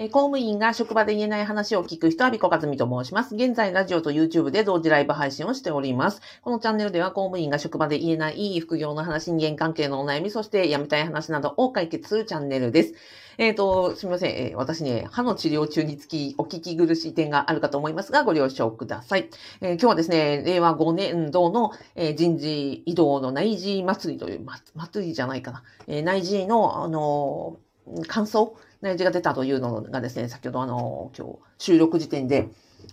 え公務員が職場で言えない話を聞く人は、ビコカズミと申します。現在、ラジオと YouTube で同時ライブ配信をしております。このチャンネルでは、公務員が職場で言えない副業の話、人間関係のお悩み、そして辞めたい話などを解決するチャンネルです。えっ、と、すみません、え私ね、歯の治療中につきお聞き苦しい点があるかと思いますが、ご了承ください。えー今日はですね、令和5年度の、え人事異動の内示祭りという、ま、祭りじゃないかな。え内示の、あの感想内示が出たというのがですね、先ほどあの、今日収録時点で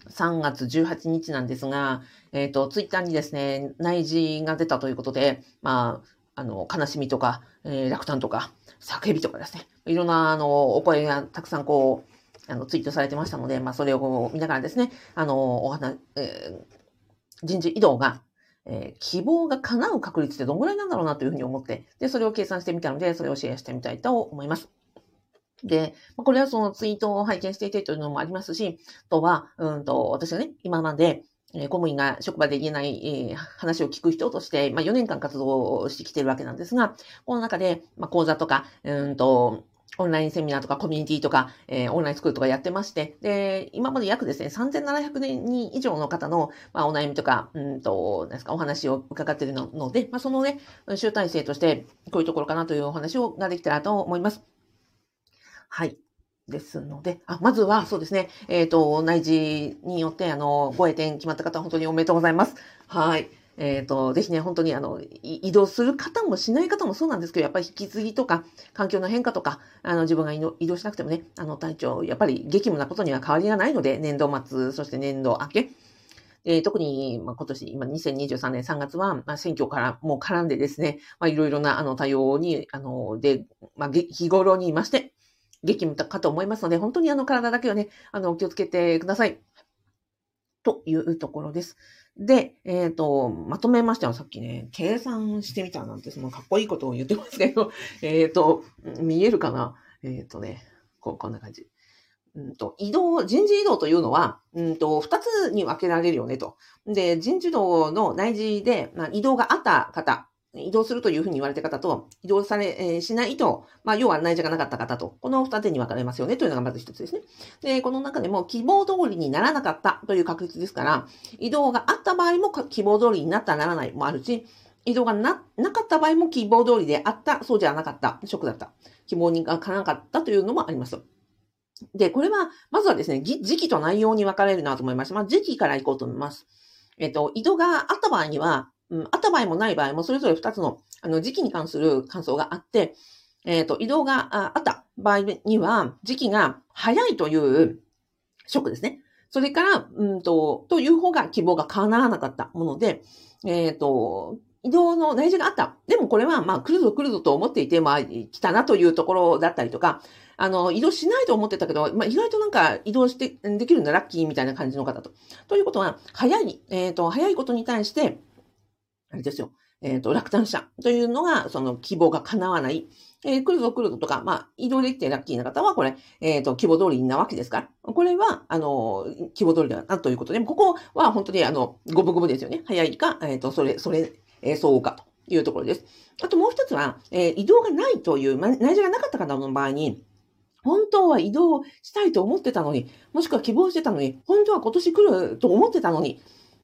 3月18日なんですが、えっ、と、ツイッターにですね、内示が出たということで、まあ、あの、悲しみとか、えー落胆とか、叫びとかですね、いろんなあの、お声がたくさんこう、あの、ツイートされてましたので、まあ、それを見ながらですね、あの、お話、えー人事異動が、えー希望が叶う確率ってどんぐらいなんだろうなというふうに思って、で、それを計算してみたので、それをシェアしてみたいと思います。で、これはそのツイートを拝見していてというのもありますし、あとは、うんと、私がね、今まで、公務員が職場で言えない、話を聞く人として、まあ、4年間活動をしてきているわけなんですが、この中で、まあ、講座とか、うんと、オンラインセミナーとかコミュニティとか、えーオンラインスクールとかやってまして、で、今まで約ですね、3700人以上の方の、まあ、お悩みとか、うんと、なんですか、お話を伺っているのので、まあ、そのね、集大成として、こういうところかなというお話をができたらと思います。はい。ですので、あ、まずは、そうですね、えっ、と、内示によって、あの、ご栄転決まった方、本当におめでとうございます。はい。えっ、と、ぜひね、本当に、あの、い移動する方もしない方もそうなんですけど、やっぱり引き継ぎとか、環境の変化とか、あの、自分が移動しなくてもね、あの、体調、やっぱり激務なことには変わりがないので、年度末、そして年度明け、えー特に、まあ、今年、今2023年3月は、まあ、選挙からもう絡んでですね、まあ、いろいろな、あの、対応に、あの、で、まあ、げ日頃にいまして、激務かと思いますので、本当にあの、体だけはね、あの、気をつけてください。というところです。で、えっ、と、まとめましてはさっきね、計算してみたなんて、そのかっこいいことを言ってますけど、えっ、と、見えるかな？えっ、とね、こう、こんな感じ。うんと、移動、人事異動というのは、うんと、二つに分けられるよねと。で、人事異動の内示で、まあ、移動があった方、移動するというふうに言われた方と、移動され、えーしないと、まあ、要は内示がなかった方と、この二手に分かれますよねというのがまず一つですね。で、この中でも希望通りにならなかったという確率ですから、移動があった場合も希望通りになったならないもあるし、移動がな、なかった場合も希望通りであった、そうじゃなかった、ショックだった、希望にがかなかったというのもあります。で、これは、まずはですね、時期と内容に分かれるなと思いました。まあ、時期から行こうと思います。えっと、移動があった場合には、うん、あった場合もない場合も、それぞれ二つの、あの、時期に関する感想があって、えっと、移動があった場合には、時期が早いというショックですね。それから、うんと、という方が希望が叶わなかったもので、えっ、と、移動の内示があった。でもこれは、まあ、来るぞ来るぞと思っていて、まあ、来たなというところだったりとか、あの、移動しないと思ってたけど、まあ、意外となんか移動して、できるんだ、ラッキーみたいな感じの方と。ということは、早い、えっ、と、早いことに対して、あれですよ、えっ、と、落胆者というのが、その希望が叶わない。えー来るぞ来るぞとか、まあ、移動できてラッキーな方は、これ、えっ、と、希望通りなわけですから。これは、あの、希望通りだなということで、ここは本当に、あの、五分五分ですよね。早いか、えっ、と、それ、それ、えー、相応かというところです。あともう一つは、えー移動がないという、ま、内示がなかった方の場合に、本当は移動したいと思ってたのに、もしくは希望してたのに、本当は今年来ると思ってたのに、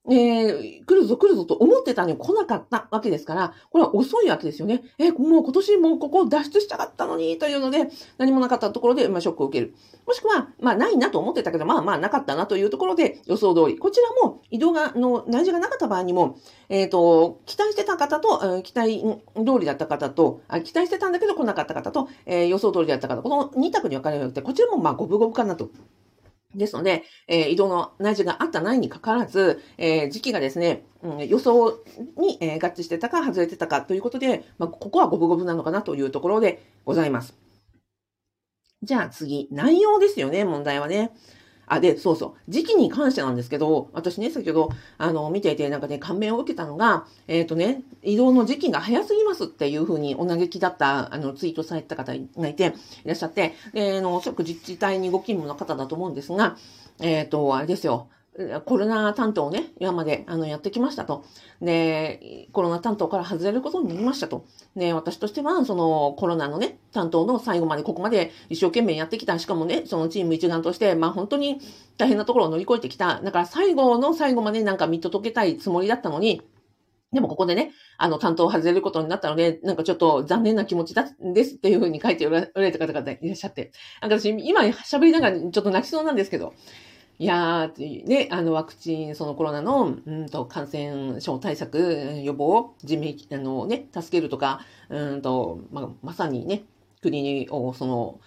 えー来るぞ来るぞと思ってたのに来なかったわけですから、これは遅いわけですよね。えーもう今年もうここを脱出したかったのに、というので、何もなかったところで、まあ、ショックを受ける。もしくは、まあ、ないなと思ってたけど、まあまあ、なかったなというところで、予想通り。こちらも、移動が、の、内示がなかった場合にも、えっ、と、期待してた方と、期待通りだった方と、あ期待してたんだけど来なかった方と、えー予想通りだった方、この2択に分かれるので、こちらもまあ、五分五分かなと。ですので、えー移動の内需があったないにかかわらず、えー時期がですね、うん予想に、えー合致してたか外れてたかということで、まあ、ここは五分五分なのかなというところでございます。じゃあ次、内容ですよね、問題はね。あ、で、そうそう。時期に関してなんですけど、私ね、先ほど、あの、見ていて、なんかね、感銘を受けたのが、えっ、とね、移動の時期が早すぎますっていうふうにお嘆きだった、あの、ツイートされた方がいて、いらっしゃって、で、あの、おそらく自治体にご勤務の方だと思うんですが、えっ、と、あれですよ。コロナ担当をね、今まであのやってきましたと。で、コロナ担当から外れることになりましたと。で、私としては、そのコロナのね、担当の最後までここまで一生懸命やってきた。しかもね、そのチーム一丸として、まあ本当に大変なところを乗り越えてきた。だから最後の最後までなんか見届けたいつもりだったのに、でもここでね、あの、担当を外れることになったので、なんかちょっと残念な気持ちだですっていうふうに書いておられた方々いらっしゃって。なんか私、今喋りながらちょっと泣きそうなんですけど、いやー、ね、あの、ワクチン、そのコロナの、うんと、感染症対策、予防、人命、あのね、助けるとか、うんと、まあ、まさにね、国を、その、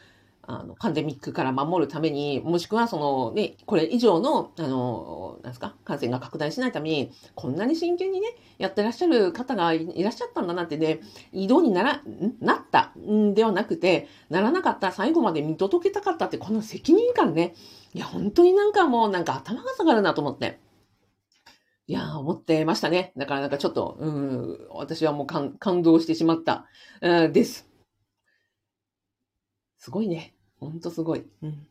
あの、パンデミックから守るために、もしくはそのね、これ以上の、あの、なんですか、感染が拡大しないために、こんなに真剣にね、やってらっしゃる方がいらっしゃったんだなってね、移動になら、なったんではなくて、ならなかった、最後まで見届けたかったって、この責任感ね、いや、本当になんかもうなんか頭が下がるなと思って。いや思ってましたね。だからなんかちょっと、うん、私はもう感動してしまった、うん、です。すごいね。ほんとすごい。うん。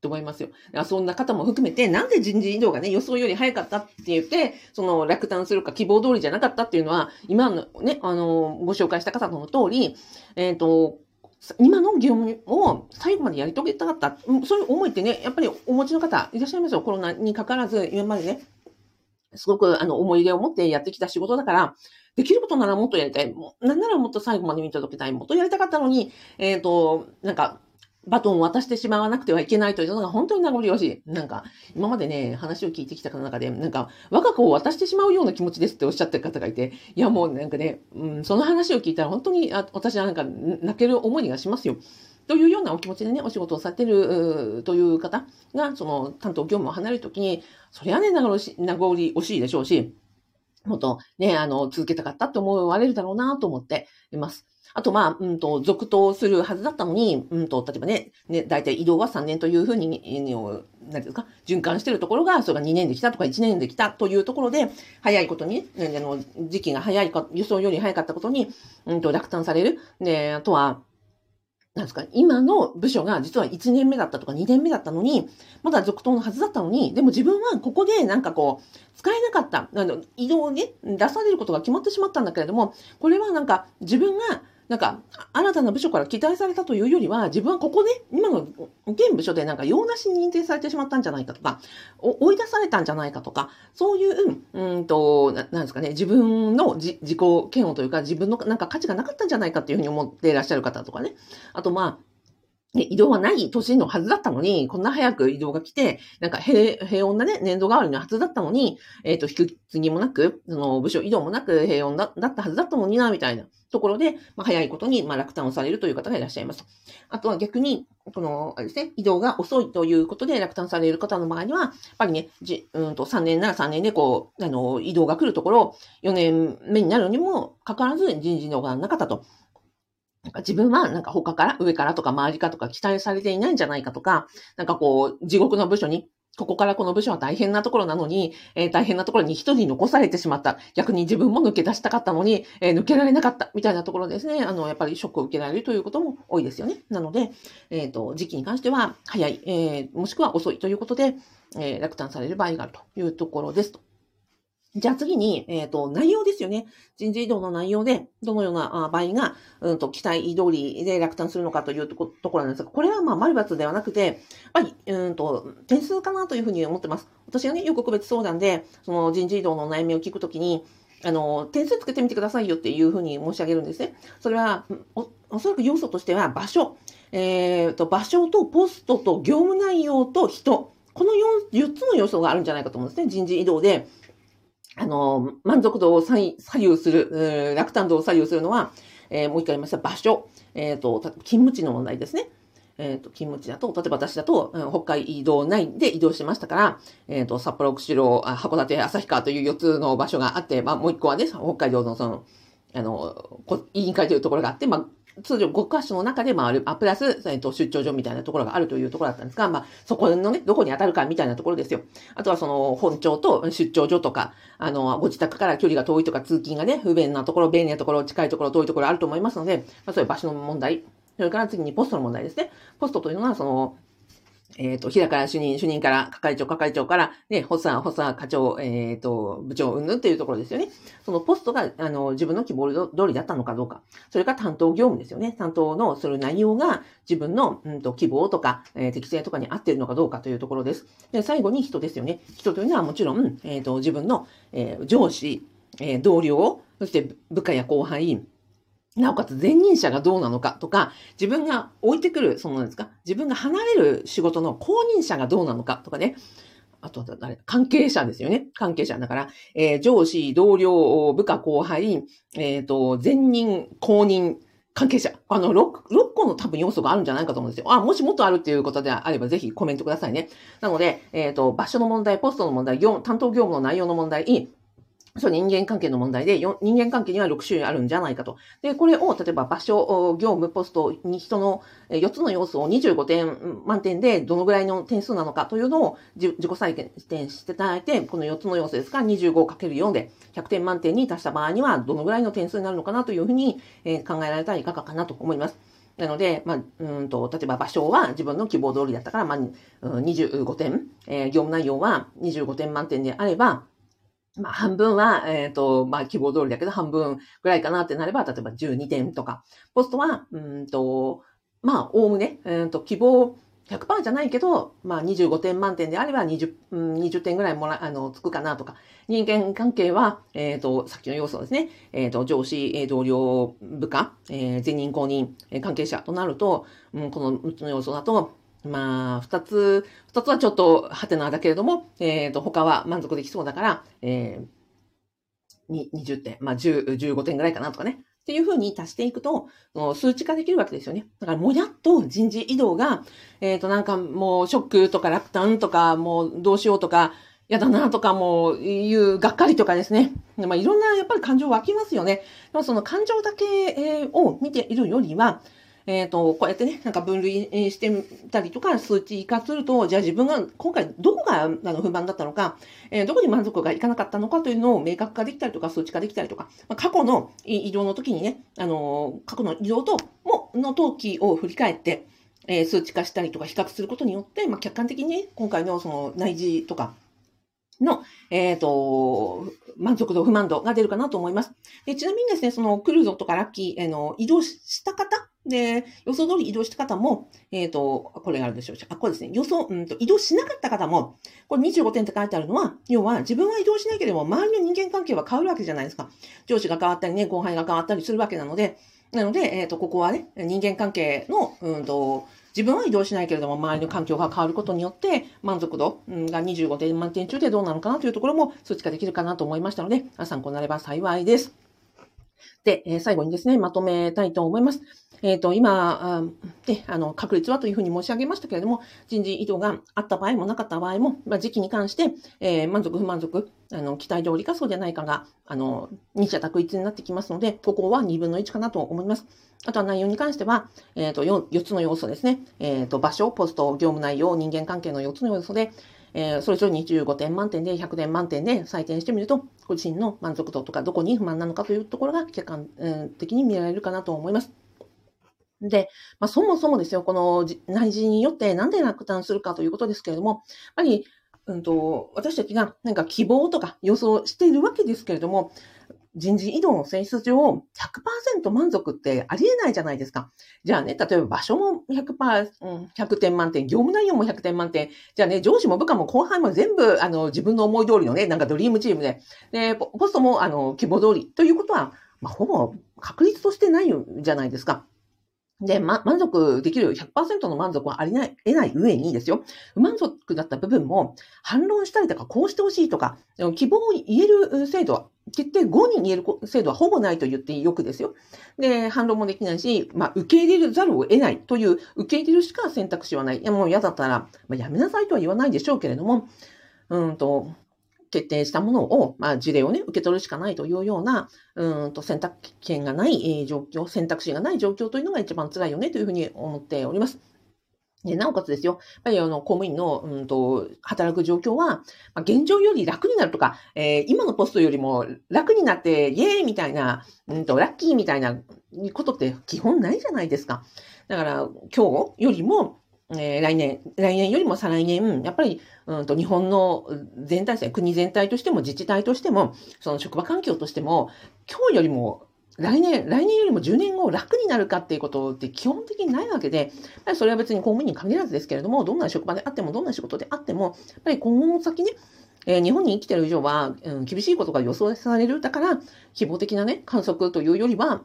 と思いますよ。そんな方も含めて、なんで人事異動がね、予想より早かったって言って、その落胆するか希望通りじゃなかったっていうのは、今のね、あの、ご紹介した方の通り、えっ、ー、と、今の業務を最後までやり遂げたかった。そういう思いってね、やっぱりお持ちの方いらっしゃいますよ。コロナにかからず、今までね、すごくあの思い入れを持ってやってきた仕事だから、できることならもっとやりたい。なんならもっと最後まで見届けたい。もっとやりたかったのに、えっ、ー、と、なんか、バトンを渡してしまわなくてはいけないというのが本当に名残惜しい。なんか、今までね、話を聞いてきた方の中で、なんか、我が子を渡してしまうような気持ちですっておっしゃってる方がいて、いやもうなんかね、うん、その話を聞いたら本当にあ私はなんか泣ける思いがしますよ。というようなお気持ちでね、お仕事をされてるという方が、その担当業務を離れるときに、そりゃね、名残惜しいでしょうし、もっとね、あの、続けたかったって思われるだろうなと思っています。あと、まあ、うんと、続投するはずだったのに、うんと、例えばね、ね、大体移動は3年というふうに、何ですか、循環してるところが、それが2年できたとか1年できたというところで、早いことに、ね、あの、時期が早いか、予想より早かったことに、うんと、落胆される。で、あとは、なんですか、今の部署が実は1年目だったとか2年目だったのに、まだ続投のはずだったのに、でも自分はここでなんかこう、使えなかった、あの、移動ね、出されることが決まってしまったんだけれども、これはなんか自分がなんか、新たな部署から期待されたというよりは、自分はここで、今の現部署でなんか用なしに認定されてしまったんじゃないかとか、追い出されたんじゃないかとか、そういう、うんと、ななんですかね、自分の自己嫌悪というか、自分のなんか価値がなかったんじゃないかっていうふうに思っていらっしゃる方とかね。あと、まあ、移動はない年のはずだったのに、こんな早く移動が来て、なんか平平穏なね、年度代わりのはずだったのに、えっ、ー、と、引き継ぎもなく、その部署移動もなく平穏だだったはずだったのにな、みたいなところで、まあ、早いことに、まあ、落胆をされるという方がいらっしゃいます。あとは逆に、この、あれですね、移動が遅いということで落胆される方の場合には、やっぱりね、じうんと3年なら3年でこう、あの、移動が来るところ、4年目になるにもかかわらず人事異動がなかったと。自分はなんか他から上からとか周りかとか期待されていないんじゃないかとか、なんかこう地獄の部署にここからこの部署は大変なところなのに、えー、大変なところに一人残されてしまった。逆に自分も抜け出したかったのに、えー、抜けられなかった。みたいなところですね。あの、やっぱりショックを受けられるということも多いですよね。なので、えっ、ー、と、時期に関しては早い、えもしくは遅いということで、え落胆される場合があるというところですと。じゃあ次に、えっ、ー、と、内容ですよね。人事異動の内容で、どのような場合が、うんと、期待通りで落胆するのかというところなんですが、これはまあ、丸抜ではなくて、やっぱり、うんと、点数かなというふうに思ってます。私がね、よく個別相談で、その人事異動の悩みを聞くときに、あの、点数つけてみてくださいよっていうふうに申し上げるんですね。それは、おおそらく要素としては、場所。えっ、ー、と、場所とポストと業務内容と人。この 4, 4つの要素があるんじゃないかと思うんですね。人事異動で。あの、満足度を左右する、落胆度を左右するのは、えー、もう一回言いました、場所、えっ、ー、と、勤務地の問題ですね。えっ、ー、と、勤務地だと、例えば私だと、うん、北海道内で移動しましたから、えっ、と、札幌、釧路、函館、旭川という4つの場所があって、まあ、もう一個はね、北海道のその、あの、委員会というところがあって、まあ、通常5箇所の中で回る、あ、プラス、えっと、出張所みたいなところがあるというところだったんですが、まあ、そこのね、どこに当たるかみたいなところですよ。あとはその、本庁と出張所とか、あの、ご自宅から距離が遠いとか、通勤がね、不便なところ、便利なところ、近いところ、遠いところあると思いますので、まあ、そういう場所の問題。それから次にポストの問題ですね。ポストというのは、その、えっ、ー、と、平から主任、主任から係長、係長から、ね、補佐、補佐、課長、えっ、ー、と、部長、うんぬんっていうところですよね。そのポストが、あの、自分の希望通りだったのかどうか。それか担当業務ですよね。担当のする内容が自分の、うんと、希望とか、えー、適性とかに合っているのかどうかというところです。で、最後に人ですよね。人というのはもちろん、えっ、と、自分の、え上司、え同僚、そして部下や後輩、なおかつ前任者がどうなのかとか、自分が置いてくる、そのですか、自分が離れる仕事の後任者がどうなのかとかね。あとは誰関係者ですよね。関係者。だから、えー、上司、同僚、部下、後輩、えっ、ー、と、前任、後任、関係者。あの6、6個の多分要素があるんじゃないかと思うんですよ。あ、もしもっとあるっていうことであれば、ぜひコメントくださいね。なので、えっ、ー、と、場所の問題、ポストの問題、業担当業務の内容の問題、そう、人間関係の問題で、人間関係には6種類あるんじゃないかと。で、これを、例えば場所、業務、ポストに人の4つの要素を25点満点でどのぐらいの点数なのかというのを自己採点していただいて、この4つの要素ですから 25×4 で100点満点に達した場合にはどのぐらいの点数になるのかなというふうに考えられたらいかがかなと思います。なので、まあ、うんと、例えば場所は自分の希望通りだったから、まあ、25点、えー、業務内容は25点満点であれば、まあ、半分は、えっ、ー、と、まあ、希望通りだけど、半分ぐらいかなってなれば、例えば12点とか。ポストは、うんと、まあ、おおむね、えっ、ー、と、希望100%じゃないけど、まあ、25点満点であれば20、うん、20点ぐらいもら、あの、つくかなとか。人間関係は、えっ、ー、と、さっきの要素ですね。えっ、と、上司、同僚、部下、えー、前任公認、関係者となると、うん、この6つの要素だと、まあ、二つ、二つはちょっとハテナだけれども、えっ、ー、と、他は満足できそうだから、えー、20点、まあ、10、15点ぐらいかなとかね。っていうふうに足していくと、数値化できるわけですよね。だから、もやっと人事異動が、えっ、ー、と、なんかもう、ショックとか落胆とか、もう、どうしようとか、やだなとかもいうがっかりとかですね。まあ、いろんなやっぱり感情湧きますよね。でもその感情だけを見ているよりは、えっ、ー、と、こうやってね、なんか分類してみたりとか、数値化すると、じゃあ自分が今回どこがあの不満だったのか、えー、どこに満足がいかなかったのかというのを明確化できたりとか、数値化できたりとか、まあ、過去の移動の時にね、あの、過去の移動と、も、の登記を振り返って、えー、数値化したりとか比較することによって、まあ、客観的にね、今回のその内示とか、の、えっ、ー、と、満足度、不満度が出るかなと思います。でちなみにですね、そのクルーゾとかラッキー、え、の移動した方で、予想通り移動した方も、えっ、ー、と、これがあるでしょうあ、これですね。予想、うんと、移動しなかった方も、これ25点って書いてあるのは、要は自分は移動しなければ周りの人間関係は変わるわけじゃないですか。上司が変わったりね、後輩が変わったりするわけなので、なので、えっ、ー、と、ここはね、人間関係の、うんと、自分は移動しないけれども、周りの環境が変わることによって、満足度が25点満点中でどうなのかなというところも数値化できるかなと思いましたので、参考になれば幸いです。で、え最後にですね、まとめたいと思います。えっ、ー、と、今、で、あの、確率はというふうに申し上げましたけれども、人事異動があった場合もなかった場合も、まあ、時期に関して、えー、満足不満足、あの、期待通りかそうじゃないかが、あの、二者択一になってきますので、ここは2分の1かなと思います。あとは内容に関しては、えっ、ー、と4、4つの要素ですね。えっ、と、場所、ポスト、業務内容、人間関係の4つの要素で、えー、それぞれ25点満点で100点満点で採点してみると、ご自身の満足度とかどこに不満なのかというところが客観的に見られるかなと思います。で、まあ、そもそもですよ、この内耳によってなんで落胆するかということですけれども、やっぱり、うんと、私たちがなんか希望とか予想しているわけですけれども、人事異動の選出上100%満足ってありえないじゃないですか。じゃあね、例えば場所も100%、100点満点、業務内容も100点満点、じゃあね、上司も部下も後輩も全部、あの、自分の思い通りのね、なんかドリームチームで、で、ポストも、あの、希望通りということは、まあ、ほぼ確率としてないじゃないですか。で、ま、満足できる100%の満足はありない、得ない上にですよ、不満足だった部分も反論したりとか、こうしてほしいとか、希望を言える制度は、決定後に言える制度はほぼないと言ってよくですよ。で、反論もできないし、まあ、受け入れざるを得ないという、受け入れるしか選択肢はない。いや、もう嫌だったら、まあ、やめなさいとは言わないでしょうけれども、うんと、決定したものを、まあ、事例をね、受け取るしかないというような、うんと選択権がない、え、状況、選択肢がない状況というのが一番辛いよねというふうに思っております。でなおかつですよ、やっぱりあの公務員の、うんと、働く状況は、まあ、現状より楽になるとか、えー、今のポストよりも楽になって、イエーイみたいな、うんと、ラッキーみたいなことって基本ないじゃないですか。だから、今日よりも、えー、来年、来年よりも再来年、やっぱり、うんと日本の全体性、国全体としても自治体としても、その職場環境としても、今日よりも来年、来年よりも10年後楽になるかっていうことって基本的にないわけで、やっぱりそれは別に公務員に限らずですけれども、どんな職場であっても、どんな仕事であっても、やっぱり今後の先ね、えー、日本に生きてる以上は、うん、厳しいことが予想される。だから、希望的なね、観測というよりは、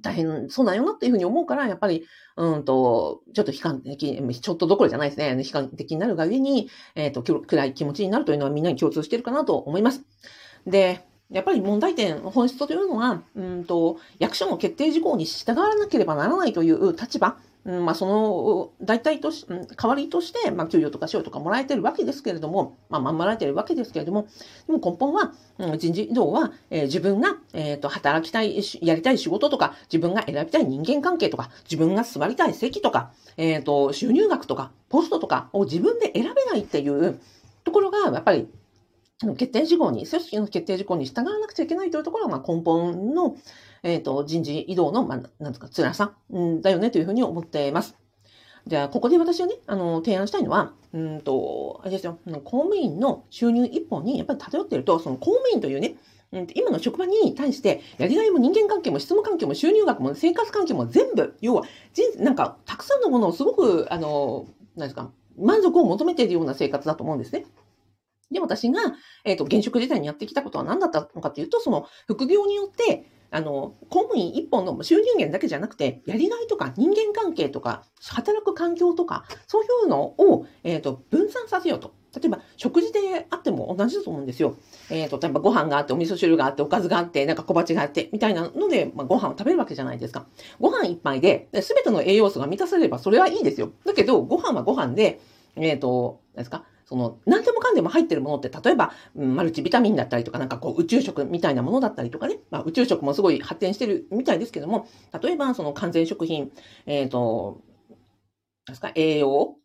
大変そうなんよなっていうふうに思うから、やっぱり、うんと、ちょっと悲観的、ちょっとどころじゃないですね。悲観的になるがゆえに、えっ、ー、と、暗い気持ちになるというのはみんなに共通しているかなと思います。で、やっぱり問題点、本質というのは、うんと、役所の決定事項に従わなければならないという立場、うん、まあ、その、代替とし、代わりとして、まあ、給料とか賞とかもらえてるわけですけれども、まあ、まもらえてるわけですけれども、でも根本は、うん、人事異動は、えー、自分が、えっ、ー、と、働きたい、やりたい仕事とか、自分が選びたい人間関係とか、自分が座りたい席とか、えっ、ー、と、収入額とか、ポストとかを自分で選べないっていうところが、やっぱり、決定事項に、組織の決定事項に従わなくちゃいけないというところが、まあ、根本の、えっ、ー、と、人事異動の、まあ、なんですか、辛さ、うん、だよねというふうに思っています。じゃあ、ここで私はね、あの、提案したいのは、うんと、あれですよ、公務員の収入一本にやっぱり偏ってると、その公務員というね、今の職場に対して、やりがいも人間関係も質務関係も収入額も生活関係も全部、要は、人なんか、たくさんのものをすごく、あの、何ですか、満足を求めているような生活だと思うんですね。で、私が、えっ、ー、と、現職時代にやってきたことは何だったのかというと、その、副業によって、あの、公務員一本の収入源だけじゃなくて、やりがいとか人間関係とか、働く環境とか、そういうのを、えっ、ー、と、分散させようと。例えば、食事であっても同じだと思うんですよ。えっ、ー、と、例えばご飯があって、お味噌汁があって、おかずがあって、なんか小鉢があって、みたいなので、まあ、ご飯を食べるわけじゃないですか。ご飯一杯で、すべての栄養素が満たされれば、それはいいですよ。だけど、ご飯はご飯で、えっ、ー、と、何ですかその、何でもかんでも入ってるものって、例えば、マルチビタミンだったりとか、なんかこう、宇宙食みたいなものだったりとかね、まあ、宇宙食もすごい発展してるみたいですけども、例えば、その完全食品、えっ、ー、と、ですか、栄養？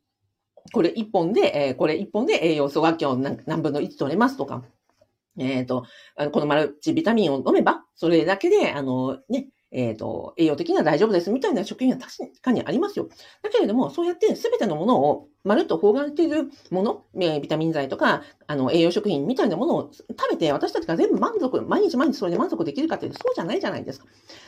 これ一本で、えー、これ一本で栄養素が今日何分の1取れますとか、えっ、ー、と、このマルチビタミンを飲めば、それだけで、あの、ね、えっ、ー、と、栄養的には大丈夫ですみたいな食品は確かにありますよ。だけれども、そうやって全てのものをまるっと包含しているもの、えビタミン剤とか、あの、栄養食品みたいなものを食べて、私たちが全部満足、毎日毎日それで満足できるかっていうと、そうじゃないじゃないですか。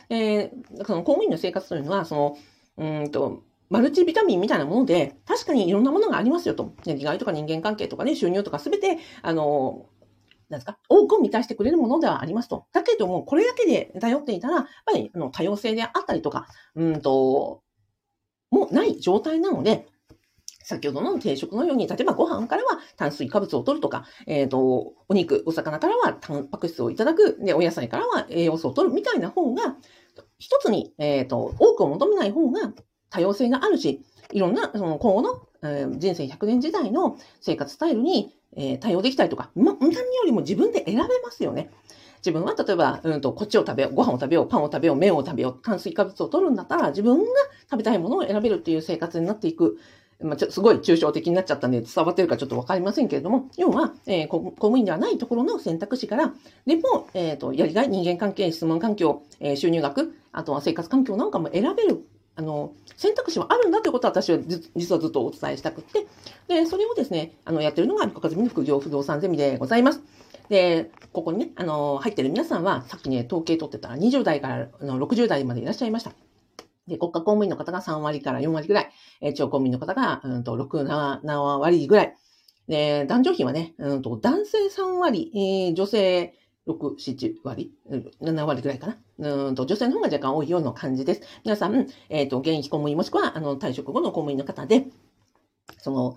えー、その公務員の生活というのは、その、うんと、マルチビタミンみたいなもので、確かにいろんなものがありますよと。やりがいとか人間関係とかね、収入とかすべて、あの、なんですか、多くを満たしてくれるものではありますと。だけども、これだけで頼っていたら、やっぱりあの多様性であったりとか、うんと、もうない状態なので、先ほどの定食のように、例えばご飯からは炭水化物を取るとか、えっ、ー、と、お肉、お魚からはタンパク質をいただく、で、お野菜からは栄養素を取るみたいな方が、一つに、えっ、ー、と、多くを求めない方が多様性があるし、いろんな、その今後の、えー、人生100年時代の生活スタイルにえー、対応できたりとか、ま、何よりも自分で選べますよね。自分は例えば、うんと、こっちを食べよう、ご飯を食べよう、パンを食べよう、麺を食べよう、炭水化物を取るんだったら、自分が食べたいものを選べるっていう生活になっていく。まあ、ちょすごい抽象的になっちゃったんで伝わってるかちょっとわかりませんけれども、要は、えー、公務員ではないところの選択肢から、でも、えっ、ー、と、やりがい、人間関係、質問環境、えー、収入額、あとは生活環境なんかも選べるあの、選択肢はあるんだということは私は実はずっとお伝えしたくって、で、それをですね、あの、やってるのが、かずみの副業不動産ゼミでございます。で、ここにね、あの、入ってる皆さんは、さっきね、統計取ってたら20代からの60代までいらっしゃいました。で、国家公務員の方が3割から4割ぐらい、え地方公務員の方が、うんと、6、7, 7割ぐらい。で、男女比はね、うんと、男性3割、えー、女性6、7割 ?7 割ぐらいかな？うんと、女性の方が若干多いような感じです。皆さん、え、ー、と、現役公務員もしくは、あの、退職後の公務員の方で、その、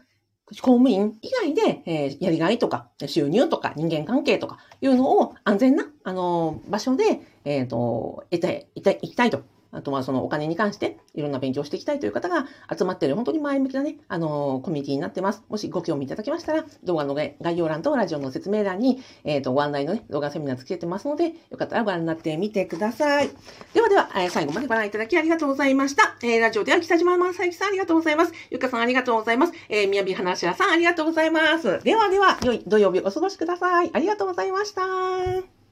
公務員以外で、えー、やりがいとか、収入とか、人間関係とかいうのを安全な、あの、場所で、えっ、ー、と、得て、いきたいとあとはそのお金に関していろんな勉強していきたいという方が集まっている本当に前向きなね、あのコミュニティになってます。もしご興味いただきましたら、動画の概要欄とラジオの説明欄に、えっ、ー、と、ご案内のね、動画セミナーつけてますので、よかったらご覧になってみてください。ではでは、えー、最後までご覧いただきありがとうございました。えー、ラジオでは北島正幸さんありがとうございます。ゆかさんありがとうございます。えー、宮城話屋さんありがとうございます。ではでは、良い土曜日お過ごしください。ありがとうございました。